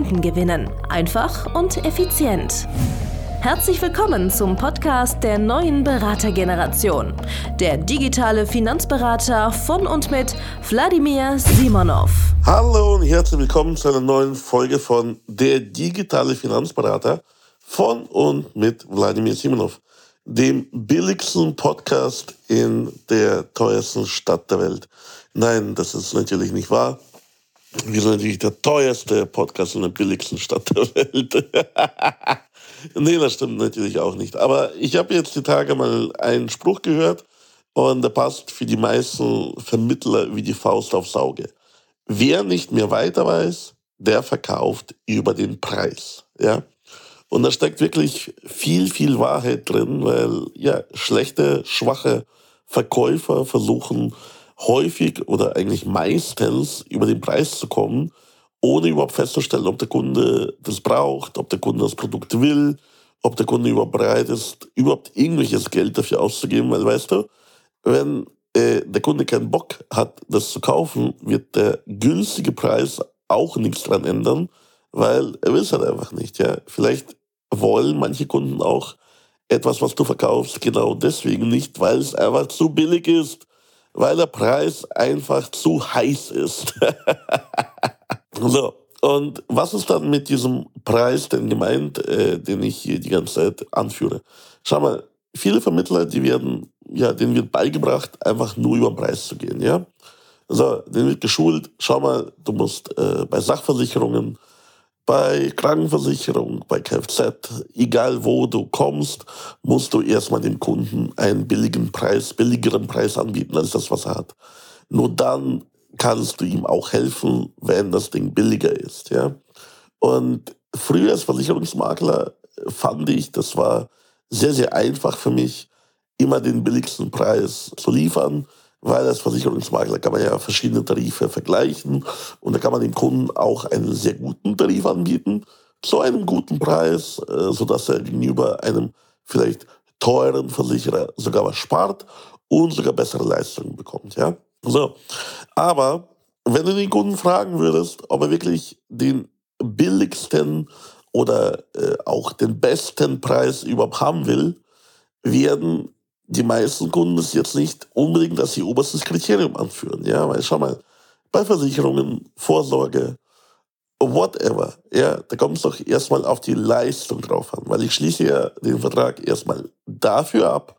Kunden gewinnen. Einfach und effizient. Herzlich willkommen zum Podcast der neuen Beratergeneration. Der digitale Finanzberater von und mit Wladimir Simonov. Hallo und herzlich willkommen zu einer neuen Folge von Der digitale Finanzberater von und mit Wladimir Simonov, dem billigsten Podcast in der teuersten Stadt der Welt. Nein, das ist natürlich nicht wahr. Wir sind natürlich der teuerste Podcast in der billigsten Stadt der Welt. nee, das stimmt natürlich auch nicht. Aber ich habe jetzt die Tage mal einen Spruch gehört und der passt für die meisten Vermittler wie die Faust aufs Auge. Wer nicht mehr weiter weiß, der verkauft über den Preis. Ja? Und da steckt wirklich viel, viel Wahrheit drin, weil ja, schlechte, schwache Verkäufer versuchen, häufig oder eigentlich meistens über den Preis zu kommen, ohne überhaupt festzustellen, ob der Kunde das braucht, ob der Kunde das Produkt will, ob der Kunde überhaupt bereit ist, überhaupt irgendwelches Geld dafür auszugeben. Weil weißt du, wenn äh, der Kunde keinen Bock hat, das zu kaufen, wird der günstige Preis auch nichts dran ändern, weil er will es halt einfach nicht. Ja? Vielleicht wollen manche Kunden auch etwas, was du verkaufst, genau deswegen nicht, weil es einfach zu billig ist weil der Preis einfach zu heiß ist. so, und was ist dann mit diesem Preis denn gemeint, äh, den ich hier die ganze Zeit anführe? Schau mal, viele Vermittler, die werden, ja, denen wird beigebracht, einfach nur über den Preis zu gehen, ja. So, denen wird geschult, schau mal, du musst äh, bei Sachversicherungen bei Krankenversicherung, bei Kfz, egal wo du kommst, musst du erstmal dem Kunden einen billigen Preis, billigeren Preis anbieten als das, was er hat. Nur dann kannst du ihm auch helfen, wenn das Ding billiger ist, ja. Und früher als Versicherungsmakler fand ich, das war sehr, sehr einfach für mich, immer den billigsten Preis zu liefern weil als Versicherungsmakler kann man ja verschiedene Tarife vergleichen und da kann man dem Kunden auch einen sehr guten Tarif anbieten, zu einem guten Preis, äh, sodass er gegenüber einem vielleicht teuren Versicherer sogar was spart und sogar bessere Leistungen bekommt. Ja? So. Aber wenn du den Kunden fragen würdest, ob er wirklich den billigsten oder äh, auch den besten Preis überhaupt haben will, werden die meisten Kunden es jetzt nicht unbedingt als ihr oberstes Kriterium anführen. Ja, weil schau mal, bei Versicherungen, Vorsorge, whatever, ja, da kommt es doch erstmal auf die Leistung drauf an, weil ich schließe ja den Vertrag erstmal dafür ab,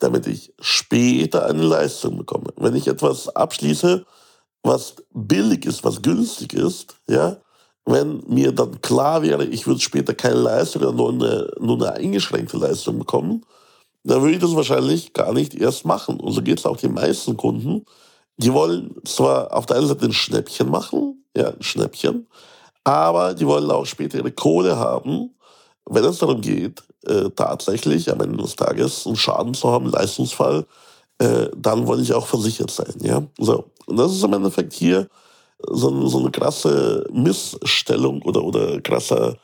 damit ich später eine Leistung bekomme. Wenn ich etwas abschließe, was billig ist, was günstig ist, ja, wenn mir dann klar wäre, ich würde später keine Leistung oder nur eine, nur eine eingeschränkte Leistung bekommen, dann würde ich das wahrscheinlich gar nicht erst machen. Und so geht es auch den meisten Kunden. Die wollen zwar auf der einen Seite ein Schnäppchen machen, ja, ein Schnäppchen, aber die wollen auch später ihre Kohle haben, wenn es darum geht, äh, tatsächlich am Ende des Tages einen Schaden zu haben, einen Leistungsfall, äh, dann wollen ich auch versichert sein. Ja? So. Und das ist im Endeffekt hier so, so eine krasse Missstellung oder, oder krasser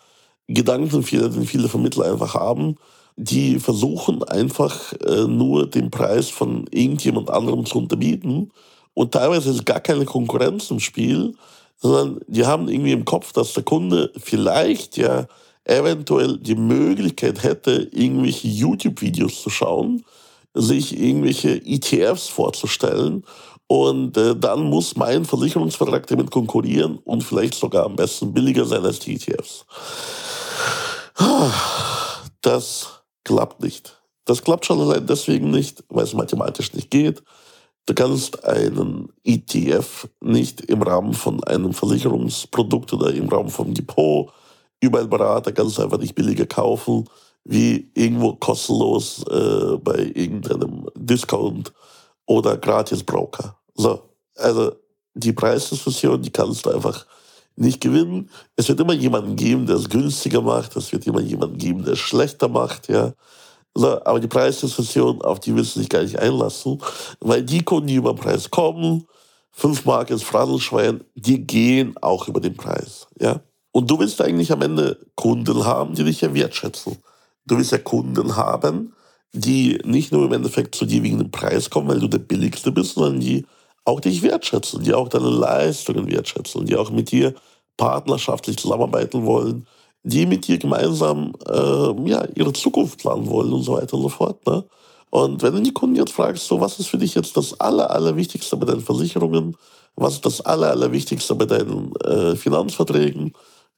Gedankenfehler, den viele Vermittler einfach haben die versuchen einfach äh, nur den Preis von irgendjemand anderem zu unterbieten. Und teilweise ist gar keine Konkurrenz im Spiel, sondern die haben irgendwie im Kopf, dass der Kunde vielleicht ja eventuell die Möglichkeit hätte, irgendwelche YouTube-Videos zu schauen, sich irgendwelche ETFs vorzustellen. Und äh, dann muss mein Versicherungsvertrag damit konkurrieren und vielleicht sogar am besten billiger sein als die ETFs. Das klappt nicht. Das klappt schon allein deswegen nicht, weil es mathematisch nicht geht. Du kannst einen ETF nicht im Rahmen von einem Versicherungsprodukt oder im Rahmen vom Depot über einen Berater ganz einfach nicht billiger kaufen, wie irgendwo kostenlos äh, bei irgendeinem Discount oder Gratis-Broker. So, also die Preisdiskussion, die kannst du einfach nicht gewinnen. Es wird immer jemanden geben, der es günstiger macht. Es wird immer jemanden geben, der es schlechter macht. Ja. So, aber die Preisdiskussion, auf die willst du dich gar nicht einlassen, weil die Kunden, die über den Preis kommen, 5 Mark ins Fradelschwein, die gehen auch über den Preis. Ja. Und du willst eigentlich am Ende Kunden haben, die dich ja wertschätzen. Du willst ja Kunden haben, die nicht nur im Endeffekt zu dir wegen dem Preis kommen, weil du der Billigste bist, sondern die auch dich wertschätzen, die auch deine Leistungen wertschätzen, die auch mit dir partnerschaftlich zusammenarbeiten wollen, die mit dir gemeinsam äh, ja, ihre Zukunft planen wollen und so weiter und so fort. Ne? Und wenn du die Kunden jetzt fragst, so was ist für dich jetzt das Aller, Allerwichtigste bei deinen Versicherungen, was ist das Aller, Allerwichtigste bei deinen äh, Finanzverträgen,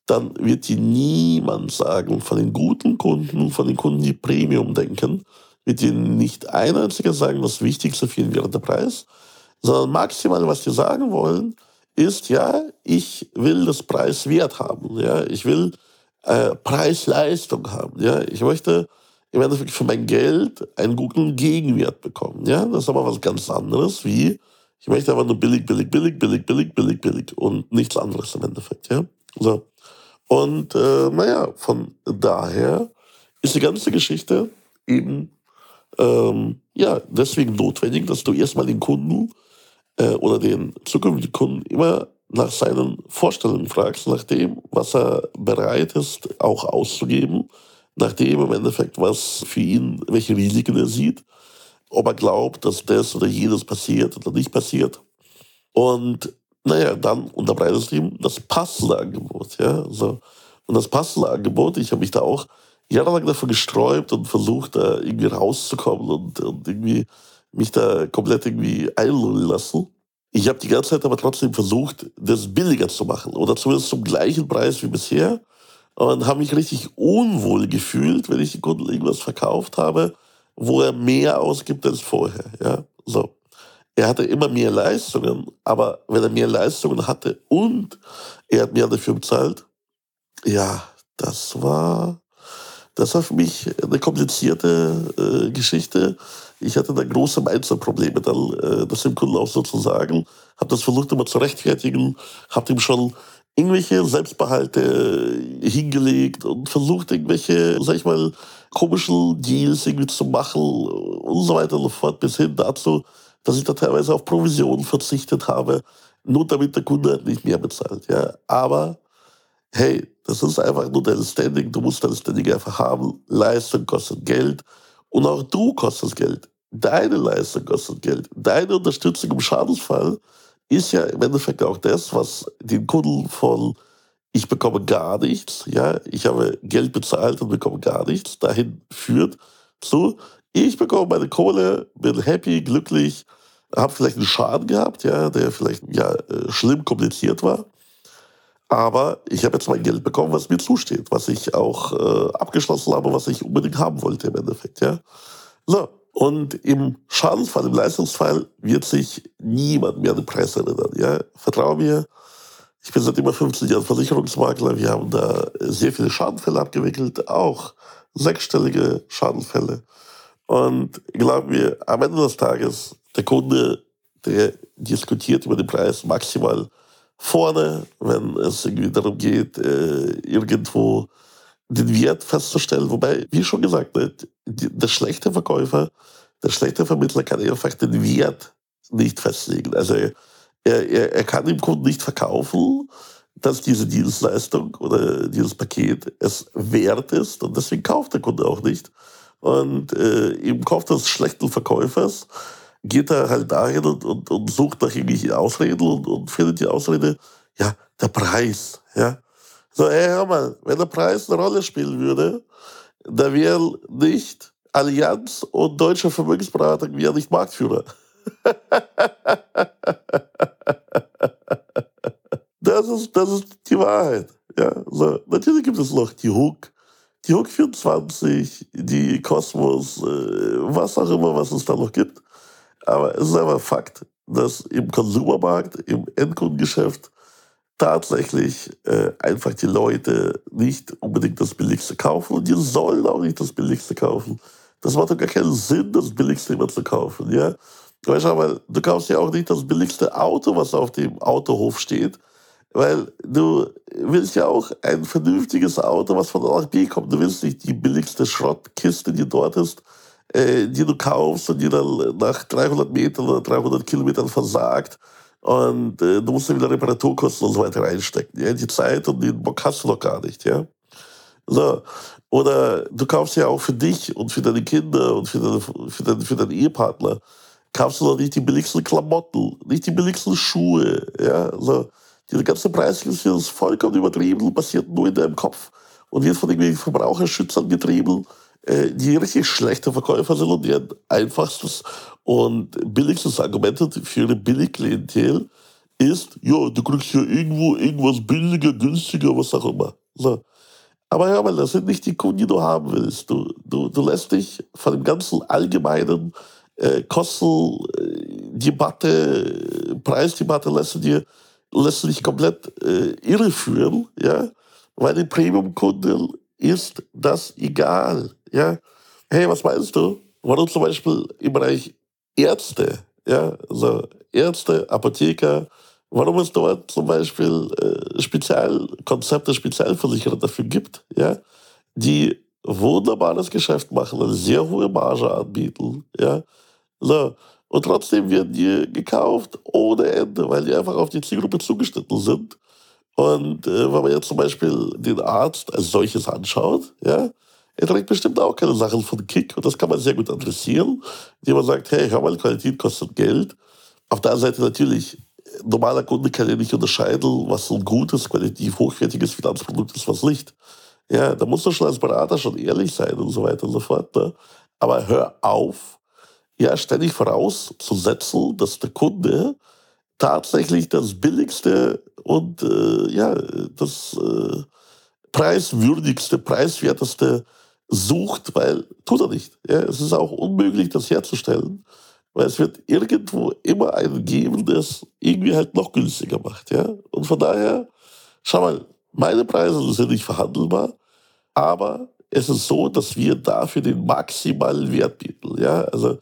dann wird dir niemand sagen, von den guten Kunden, von den Kunden, die Premium denken, wird dir nicht ein einziger sagen, das Wichtigste für ihn wäre der Preis, sondern maximal, was die sagen wollen, ist, ja, ich will das Preiswert haben, ja, ich will äh, Preis-Leistung haben, ja, ich möchte im Endeffekt für mein Geld einen guten Gegenwert bekommen, ja, das ist aber was ganz anderes, wie ich möchte einfach nur billig, billig, billig, billig, billig, billig, billig und nichts anderes im Endeffekt, ja, so. Und äh, naja, von daher ist die ganze Geschichte eben ähm, ja deswegen notwendig, dass du erstmal den Kunden äh, oder den zukünftigen Kunden immer nach seinen Vorstellungen fragst, nach dem, was er bereit ist, auch auszugeben, nach dem im Endeffekt, was für ihn, welche Risiken er sieht, ob er glaubt, dass das oder jenes passiert oder nicht passiert. Und naja, dann unterbreitest du ihm das passende Angebot. Ja? So. Und das passende Angebot, ich habe mich da auch jahrelang davon gesträubt und versucht, da irgendwie rauszukommen und, und irgendwie mich da komplett irgendwie einlullen lassen. Ich habe die ganze Zeit aber trotzdem versucht, das billiger zu machen oder zumindest zum gleichen Preis wie bisher und habe mich richtig unwohl gefühlt, wenn ich den Kunden irgendwas verkauft habe, wo er mehr ausgibt als vorher. Ja, so. Er hatte immer mehr Leistungen, aber wenn er mehr Leistungen hatte und er hat mehr dafür bezahlt, ja, das war das war für mich eine komplizierte äh, Geschichte. Ich hatte da große Mindset-Probleme, dann, äh, das dem Kunden auch so zu sagen. Habe das versucht immer zu rechtfertigen, habe ihm schon irgendwelche Selbstbehalte hingelegt und versucht, irgendwelche, sag ich mal, komischen Deals irgendwie zu machen und so weiter und so fort, bis hin dazu, dass ich da teilweise auf Provisionen verzichtet habe, nur damit der Kunde halt nicht mehr bezahlt. Ja. Aber hey, das ist einfach nur dein Standing. Du musst dein Standing einfach haben. Leistung kostet Geld. Und auch du kostest Geld. Deine Leistung kostet Geld. Deine Unterstützung im Schadensfall ist ja im Endeffekt auch das, was den Kunden von ich bekomme gar nichts, ja, ich habe Geld bezahlt und bekomme gar nichts, dahin führt zu, ich bekomme meine Kohle, bin happy, glücklich, habe vielleicht einen Schaden gehabt, ja, der vielleicht ja äh, schlimm kompliziert war aber ich habe jetzt mein Geld bekommen, was mir zusteht, was ich auch äh, abgeschlossen habe, was ich unbedingt haben wollte im Endeffekt. Ja? So, und im Schadensfall, im Leistungsfall wird sich niemand mehr an den Preis erinnern. Ja? Vertraue mir, ich bin seit über 15 Jahren Versicherungsmakler. Wir haben da sehr viele Schadenfälle abgewickelt, auch sechsstellige Schadenfälle. Und glaub mir, am Ende des Tages, der Kunde, der diskutiert über den Preis maximal vorne, wenn es irgendwie darum geht, äh, irgendwo den Wert festzustellen. Wobei, wie schon gesagt, ne, der schlechte Verkäufer, der schlechte Vermittler kann einfach den Wert nicht festlegen. Also er, er, er kann dem Kunden nicht verkaufen, dass diese Dienstleistung oder dieses Paket es wert ist und deswegen kauft der Kunde auch nicht. Und äh, im Kopf des schlechten Verkäufers geht er halt dahin und, und, und sucht nach irgendwelchen Ausreden und, und findet die Ausrede, ja, der Preis. Ja. So, ey, hör mal, wenn der Preis eine Rolle spielen würde, da wäre nicht Allianz und Deutsche Vermögensberatung wäre nicht Marktführer. das, ist, das ist die Wahrheit. Ja, so. Natürlich gibt es noch die Hook, die Hook 24, die Kosmos, äh, was auch immer, was es da noch gibt. Aber es ist einfach Fakt, dass im Konsumermarkt, im Endkundengeschäft tatsächlich äh, einfach die Leute nicht unbedingt das Billigste kaufen und die sollen auch nicht das Billigste kaufen. Das macht doch gar keinen Sinn, das Billigste immer zu kaufen. Ja? Weißt du, weil du kaufst ja auch nicht das billigste Auto, was auf dem Autohof steht, Weil du willst ja auch ein vernünftiges Auto, was von A nach B kommt. Du willst nicht die billigste Schrottkiste, die dort ist, äh, die du kaufst und die dann nach 300 Metern oder 300 Kilometern versagt. Und äh, du musst dann wieder Reparaturkosten und so weiter reinstecken. Ja? Die Zeit und den Bock hast du noch gar nicht. Ja? So. Oder du kaufst ja auch für dich und für deine Kinder und für, deine, für, deinen, für deinen Ehepartner, kaufst du doch nicht die billigsten Klamotten, nicht die billigsten Schuhe. Ja? So. Diese ganze Preisgeschichte ist vollkommen übertrieben passiert nur in deinem Kopf und wird von irgendwelchen Verbraucherschützern getrieben, äh, die richtig schlechte Verkäufer sind und deren einfachstes und billigstes Argument für eine Billigklientel ist, ja, du kriegst ja irgendwo irgendwas billiger, günstiger, was auch immer. So. Aber hör mal, das sind nicht die Kunden, die du haben willst. Du, du, du lässt dich von dem ganzen allgemeinen äh, Kostendebatte, äh, Preisdebatte lässt dir lässt dich komplett äh, irreführen, ja, weil den Premium-Kunden ist das egal, ja. Hey, was meinst du? Warum zum Beispiel im Bereich Ärzte, ja, also Ärzte, Apotheker, warum es dort zum Beispiel äh, Spezialkonzepte, Spezialversicherer dafür gibt, ja, die wunderbares Geschäft machen, eine sehr hohe Marge anbieten, ja. So, und trotzdem werden die gekauft ohne Ende, weil die einfach auf die Zielgruppe zugeschnitten sind. Und äh, wenn man jetzt zum Beispiel den Arzt als solches anschaut, ja, er trägt bestimmt auch keine Sachen von Kick und das kann man sehr gut adressieren, indem man sagt, hey, hör mal, Qualität kostet Geld. Auf der anderen Seite natürlich, normaler Kunde kann ja nicht unterscheiden, was ein gutes, qualitativ hochwertiges Finanzprodukt ist, was nicht. Ja, da musst du schon als Berater schon ehrlich sein und so weiter und so fort. Ne? Aber hör auf, ja ständig vorauszusetzen, dass der Kunde tatsächlich das billigste und äh, ja, das äh, preiswürdigste, preiswerteste sucht, weil tut er nicht. Ja, es ist auch unmöglich, das herzustellen, weil es wird irgendwo immer einen geben, der es irgendwie halt noch günstiger macht. Ja? Und von daher, schau mal, meine Preise sind nicht verhandelbar, aber es ist so, dass wir dafür den maximalen Wert bieten. Ja? Also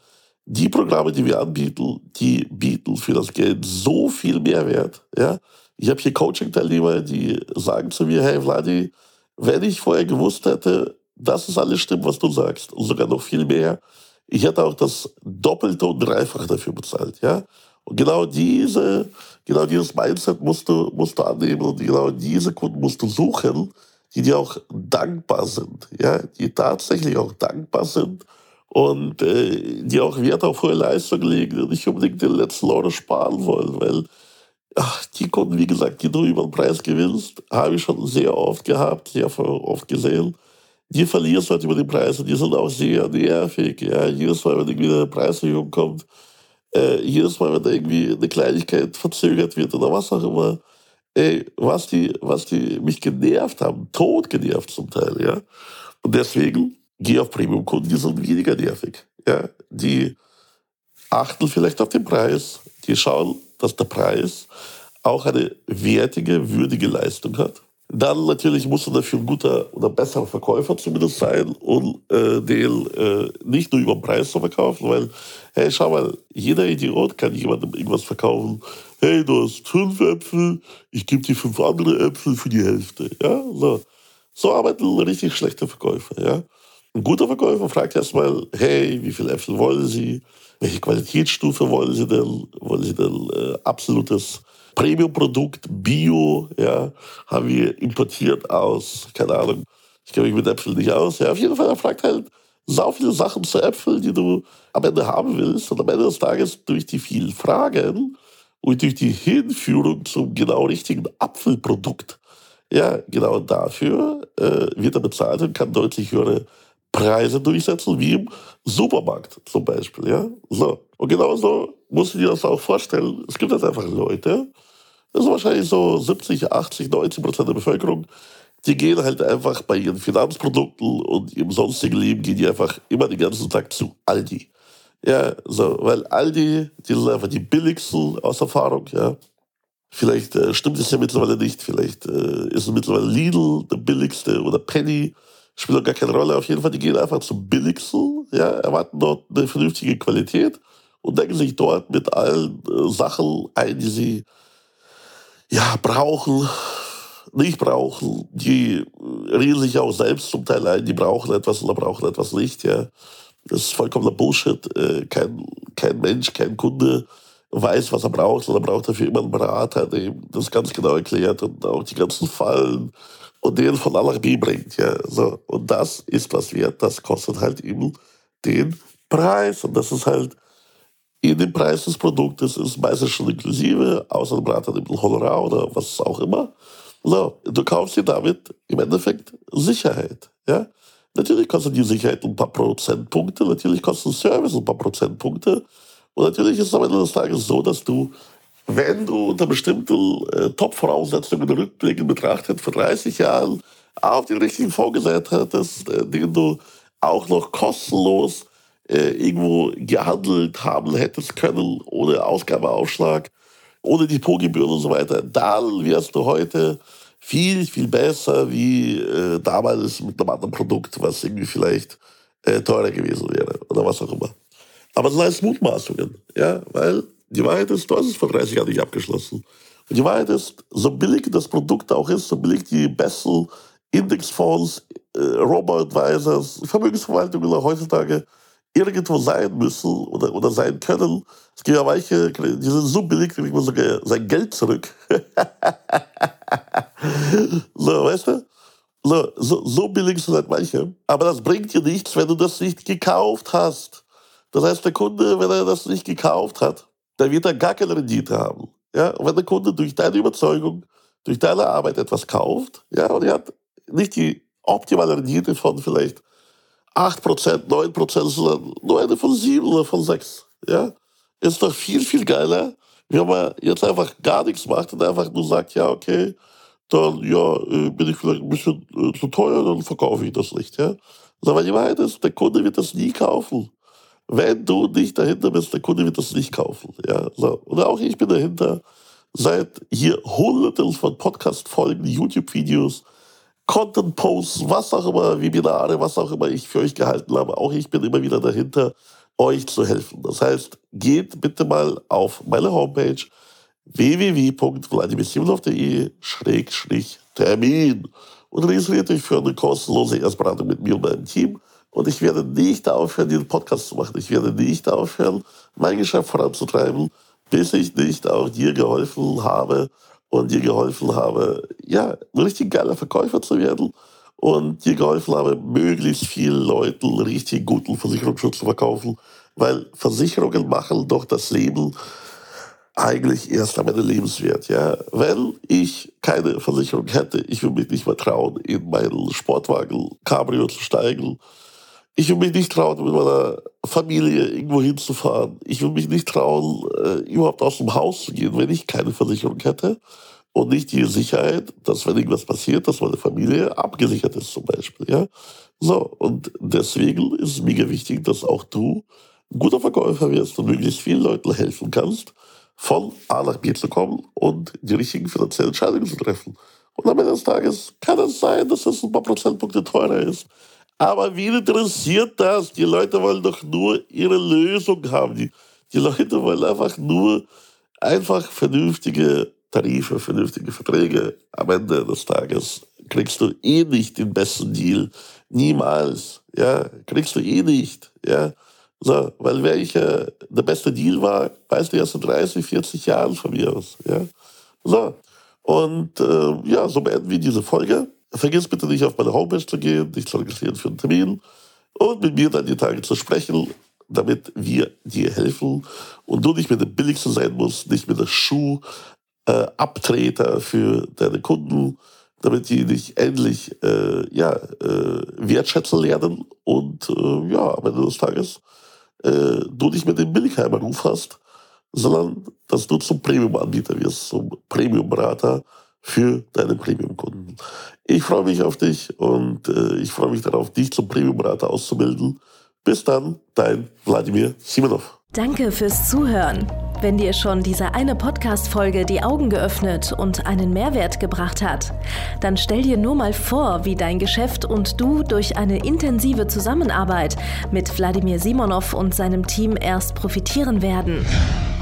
die Programme, die wir anbieten, die bieten für das Geld so viel Mehrwert. Ja? Ich habe hier Coaching-Teilnehmer, die sagen zu mir, hey Vladi, wenn ich vorher gewusst hätte, das ist alles stimmt, was du sagst, und sogar noch viel mehr, ich hätte auch das Doppelte und Dreifache dafür bezahlt. Ja? Und genau diese, genau dieses Mindset musst du, musst du annehmen und genau diese Kunden musst du suchen, die dir auch dankbar sind, ja? die tatsächlich auch dankbar sind und äh, die auch Wert auf hohe Leistung legen und nicht unbedingt den letzten Euro sparen wollen, weil ach, die Kunden, wie gesagt, die du über den Preis gewinnst, habe ich schon sehr oft gehabt, sehr oft gesehen. Die verlierst halt über den Preis und die sind auch sehr nervig. Ja. Jedes Mal, wenn irgendwie eine Preiserhöhung kommt, äh, jedes Mal, wenn da irgendwie eine Kleinigkeit verzögert wird oder was auch immer, ey, was die, was die mich genervt haben, tot genervt zum Teil, ja. Und deswegen Geh auf Premium-Kunden, die sind weniger nervig. Ja, die achten vielleicht auf den Preis, die schauen, dass der Preis auch eine wertige, würdige Leistung hat. Dann natürlich muss er dafür ein guter oder besserer Verkäufer zumindest sein und äh, den äh, nicht nur über den Preis zu verkaufen, weil, hey, schau mal, jeder Idiot kann jemandem irgendwas verkaufen. Hey, du hast fünf Äpfel, ich gebe dir fünf andere Äpfel für die Hälfte. Ja, so. So arbeiten richtig schlechte Verkäufer, ja. Ein guter Verkäufer fragt erstmal, hey, wie viele Äpfel wollen Sie? Welche Qualitätsstufe wollen Sie denn? Wollen Sie denn äh, absolutes Premium-Produkt, Bio, ja, haben wir importiert aus, keine Ahnung, ich kenne mich mit Äpfeln nicht aus. Ja, auf jeden Fall, er fragt halt so viele Sachen zu Äpfeln, die du am Ende haben willst. Und am Ende des Tages durch die vielen Fragen und durch die Hinführung zum genau richtigen Apfelprodukt, ja, genau dafür äh, wird er bezahlt und kann deutlich höhere Preise durchsetzen, wie im Supermarkt zum Beispiel. Ja? So. Und genauso musst du dir das auch vorstellen. Es gibt halt einfach Leute, das ist wahrscheinlich so 70, 80, 90 Prozent der Bevölkerung, die gehen halt einfach bei ihren Finanzprodukten und ihrem sonstigen Leben gehen die einfach immer den ganzen Tag zu Aldi. Ja, so, weil Aldi, die sind einfach die billigsten aus Erfahrung, ja. Vielleicht äh, stimmt es ja mittlerweile nicht, vielleicht äh, ist es mittlerweile Lidl der billigste oder Penny spielt auch gar keine Rolle. Auf jeden Fall, die gehen einfach zum billigsten, ja, erwarten dort eine vernünftige Qualität und denken sich dort mit allen äh, Sachen ein, die sie ja, brauchen, nicht brauchen, die reden sich auch selbst zum Teil ein, die brauchen etwas oder brauchen etwas nicht, ja. Das ist vollkommener Bullshit. Äh, kein, kein Mensch, kein Kunde weiß, was er braucht, sondern braucht dafür immer einen Berater, der ihm das ganz genau erklärt und auch die ganzen Fallen und den von A B bringt. Ja. So. Und das ist was wert, das kostet halt eben den Preis. Und das ist halt in dem Preis des Produktes ist meistens schon inklusive, außer Berater dem Honorar oder was auch immer. So, du kaufst dir damit im Endeffekt Sicherheit. Ja? Natürlich kostet die Sicherheit ein paar Prozentpunkte, natürlich kostet Service ein paar Prozentpunkte. Und natürlich ist es am Ende des Tages so, dass du, wenn du unter bestimmten äh, Top-Voraussetzungen rückblickend betrachtet, vor 30 Jahren auf den richtigen vorgesät hättest, äh, den du auch noch kostenlos äh, irgendwo gehandelt haben hättest können, ohne Ausgabeaufschlag, ohne Depotgebühren und so weiter, dann wärst du heute viel, viel besser wie äh, damals mit einem anderen Produkt, was irgendwie vielleicht äh, teurer gewesen wäre oder was auch immer. Aber das sind alles Mutmaßungen, ja, weil die Wahrheit ist, du hast es vor 30 Jahren nicht abgeschlossen. Und die Wahrheit ist, so billig das Produkt auch ist, so billig die besten Indexfonds, äh, Robo-Advisors, Vermögensverwaltungen heutzutage irgendwo sein müssen oder, oder sein können. Es gibt ja welche, die sind so billig, die man sogar sein Geld zurück. so, weißt du? So, so, so billig sind halt manche. Aber das bringt dir nichts, wenn du das nicht gekauft hast. Das heißt, der Kunde, wenn er das nicht gekauft hat, dann wird er gar keine Rendite haben. Ja? Und wenn der Kunde durch deine Überzeugung, durch deine Arbeit etwas kauft, ja, und er hat nicht die optimale Rendite von vielleicht 8%, 9%, sondern nur eine von 7 oder von 6. Ja? Ist doch viel, viel geiler, wenn man jetzt einfach gar nichts macht und einfach nur sagt, ja, okay, dann ja, äh, bin ich vielleicht ein bisschen äh, zu teuer, dann verkaufe ich das nicht. Ja? Aber die Wahrheit ist, der Kunde wird das nie kaufen. Wenn du nicht dahinter bist, der Kunde wird das nicht kaufen. Ja? Und auch ich bin dahinter. Seit hier hunderten von Podcast-Folgen, YouTube-Videos, Content-Posts, was auch immer, Webinare, was auch immer ich für euch gehalten habe. Auch ich bin immer wieder dahinter, euch zu helfen. Das heißt, geht bitte mal auf meine Homepage www.vladimirsimlov.de-termin und registriert euch für eine kostenlose Erstberatung mit mir und meinem Team. Und ich werde nicht aufhören, diesen Podcast zu machen. Ich werde nicht aufhören, mein Geschäft voranzutreiben, bis ich nicht auch dir geholfen habe, und dir geholfen habe, ja, ein richtig geiler Verkäufer zu werden und dir geholfen habe, möglichst vielen Leuten richtig guten Versicherungsschutz zu verkaufen, weil Versicherungen machen doch das Leben eigentlich erst am Ende lebenswert. Ja? Wenn ich keine Versicherung hätte, ich würde mich nicht mehr trauen, in meinen Sportwagen Cabrio zu steigen. Ich würde mich nicht trauen, mit meiner Familie irgendwo hinzufahren. Ich würde mich nicht trauen, äh, überhaupt aus dem Haus zu gehen, wenn ich keine Versicherung hätte. Und nicht die Sicherheit, dass wenn irgendwas passiert, dass meine Familie abgesichert ist zum Beispiel. Ja? So, und deswegen ist es mega wichtig, dass auch du ein guter Verkäufer wirst und möglichst vielen Leuten helfen kannst, von A nach B zu kommen und die richtigen finanziellen Entscheidungen zu treffen. Und am Ende des Tages kann es sein, dass es ein paar Prozentpunkte teurer ist. Aber wen interessiert das? Die Leute wollen doch nur ihre Lösung haben. Die, die Leute wollen einfach nur einfach vernünftige Tarife, vernünftige Verträge. Am Ende des Tages kriegst du eh nicht den besten Deal. Niemals. Ja, kriegst du eh nicht. Ja. So, weil welcher der beste Deal war, weißt du erst in 30, 40 Jahren von mir aus. Ja. So. Und äh, ja, so beenden wir diese Folge. Vergiss bitte nicht auf meine Homepage zu gehen, dich zu registrieren für einen Termin und mit mir dann die Tage zu sprechen, damit wir dir helfen und du nicht mehr der Billigste sein musst, nicht mehr der Schuh äh, für deine Kunden, damit die dich endlich äh, ja, äh, wertschätzen lernen und äh, ja, am Ende des Tages äh, du nicht mehr den Billigheimer-Ruf hast, sondern dass du zum Premium-Anbieter wirst, zum Premium-Berater für deine Premium-Kunden. Ich freue mich auf dich und äh, ich freue mich darauf, dich zum Premium-Berater auszubilden. Bis dann, dein Wladimir Simonov. Danke fürs Zuhören. Wenn dir schon diese eine Podcast-Folge die Augen geöffnet und einen Mehrwert gebracht hat, dann stell dir nur mal vor, wie dein Geschäft und du durch eine intensive Zusammenarbeit mit Wladimir Simonov und seinem Team erst profitieren werden.